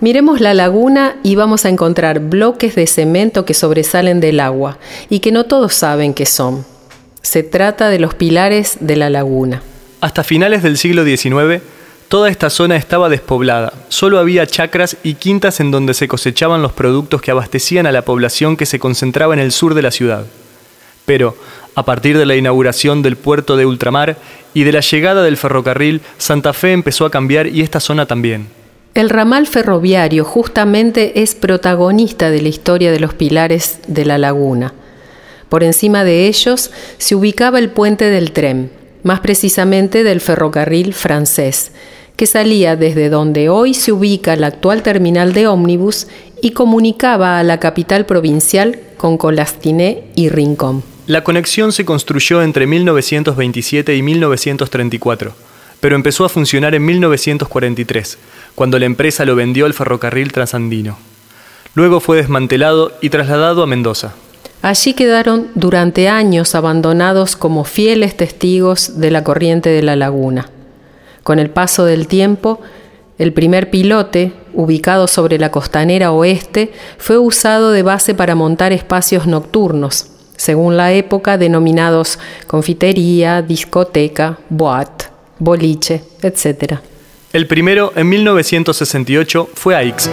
Miremos la laguna y vamos a encontrar bloques de cemento que sobresalen del agua y que no todos saben qué son. Se trata de los pilares de la laguna. Hasta finales del siglo XIX, toda esta zona estaba despoblada. Solo había chacras y quintas en donde se cosechaban los productos que abastecían a la población que se concentraba en el sur de la ciudad. Pero, a partir de la inauguración del puerto de ultramar y de la llegada del ferrocarril, Santa Fe empezó a cambiar y esta zona también. El ramal ferroviario justamente es protagonista de la historia de los pilares de la laguna. Por encima de ellos se ubicaba el puente del tren, más precisamente del ferrocarril francés, que salía desde donde hoy se ubica la actual terminal de ómnibus y comunicaba a la capital provincial con Colastiné y Rincón. La conexión se construyó entre 1927 y 1934, pero empezó a funcionar en 1943 cuando la empresa lo vendió al ferrocarril transandino. Luego fue desmantelado y trasladado a Mendoza. Allí quedaron durante años abandonados como fieles testigos de la corriente de la laguna. Con el paso del tiempo, el primer pilote, ubicado sobre la costanera oeste, fue usado de base para montar espacios nocturnos, según la época denominados confitería, discoteca, boat, boliche, etc. El primero, en 1968, fue AIX.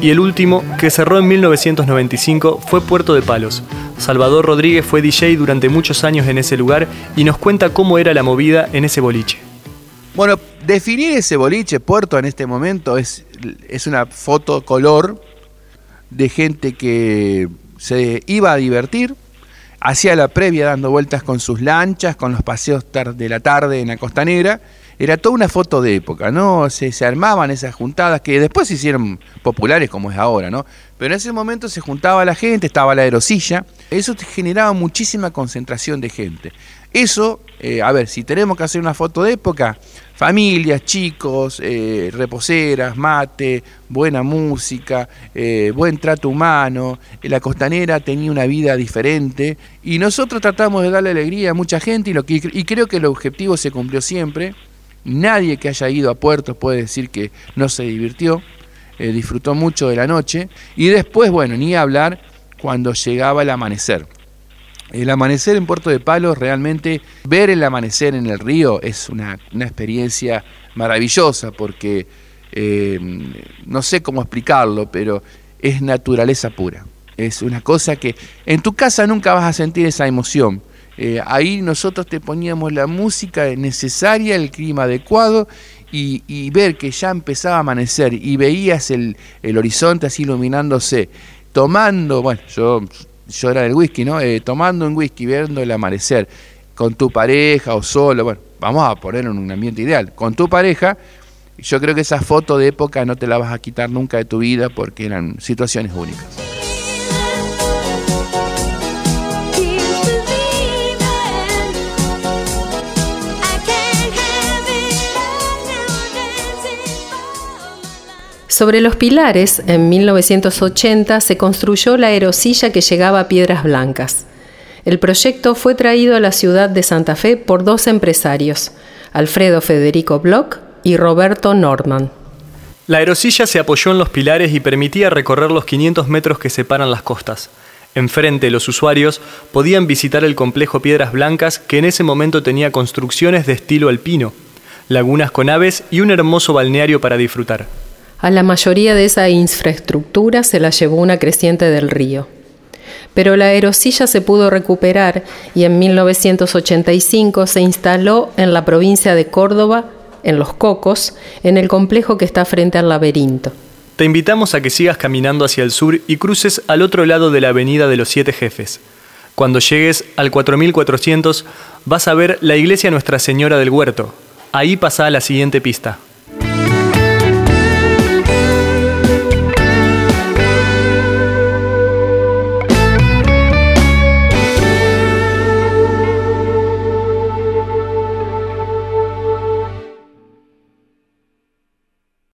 Y el último, que cerró en 1995, fue Puerto de Palos. Salvador Rodríguez fue DJ durante muchos años en ese lugar y nos cuenta cómo era la movida en ese boliche. Bueno, definir ese boliche, puerto en este momento, es, es una foto color de gente que se iba a divertir, hacía la previa dando vueltas con sus lanchas, con los paseos de la tarde en la costanera. Era toda una foto de época, ¿no? Se, armaban esas juntadas que después se hicieron populares como es ahora, ¿no? Pero en ese momento se juntaba la gente, estaba la aerosilla. Eso generaba muchísima concentración de gente. Eso, eh, a ver, si tenemos que hacer una foto de época, familias, chicos, eh, reposeras, mate, buena música, eh, buen trato humano, la costanera tenía una vida diferente y nosotros tratamos de darle alegría a mucha gente y creo que el objetivo se cumplió siempre. Nadie que haya ido a Puerto puede decir que no se divirtió, disfrutó mucho de la noche y después, bueno, ni hablar cuando llegaba el amanecer. El amanecer en Puerto de Palos, realmente ver el amanecer en el río es una, experiencia maravillosa porque eh, no sé cómo explicarlo, pero es naturaleza pura. Es una cosa que en tu casa nunca vas a sentir esa emoción. Eh, ahí nosotros te poníamos la música necesaria, el clima adecuado y, ver que ya empezaba a amanecer y veías el, el horizonte así iluminándose, tomando, bueno, yo yo era del whisky, ¿no? Eh, tomando un whisky, viendo el amanecer, con tu pareja o solo, bueno, vamos a poner en un ambiente ideal, con tu pareja, yo creo que esa foto de época no te la vas a quitar nunca de tu vida porque eran situaciones únicas. Sobre los pilares, en 1980 se construyó la aerosilla que llegaba a Piedras Blancas. El proyecto fue traído a la ciudad de Santa Fe por dos empresarios, Alfredo Federico Bloch y Roberto Norman. La aerosilla se apoyó en los pilares y permitía recorrer los 500 metros que separan las costas. Enfrente, los usuarios podían visitar el complejo Piedras Blancas, que en ese momento tenía construcciones de estilo alpino, lagunas con aves y un hermoso balneario para disfrutar. A la mayoría de esa infraestructura se la llevó una creciente del río. Pero la aerosilla se pudo recuperar y en 1985 se instaló en la provincia de Córdoba, en Los Cocos, en el complejo que está frente al laberinto. Te invitamos a que sigas caminando hacia el sur y cruces al otro lado de la avenida de los Siete Jefes. Cuando llegues al 4400 vas a ver la iglesia Nuestra Señora del Huerto. Ahí pasa a la siguiente pista.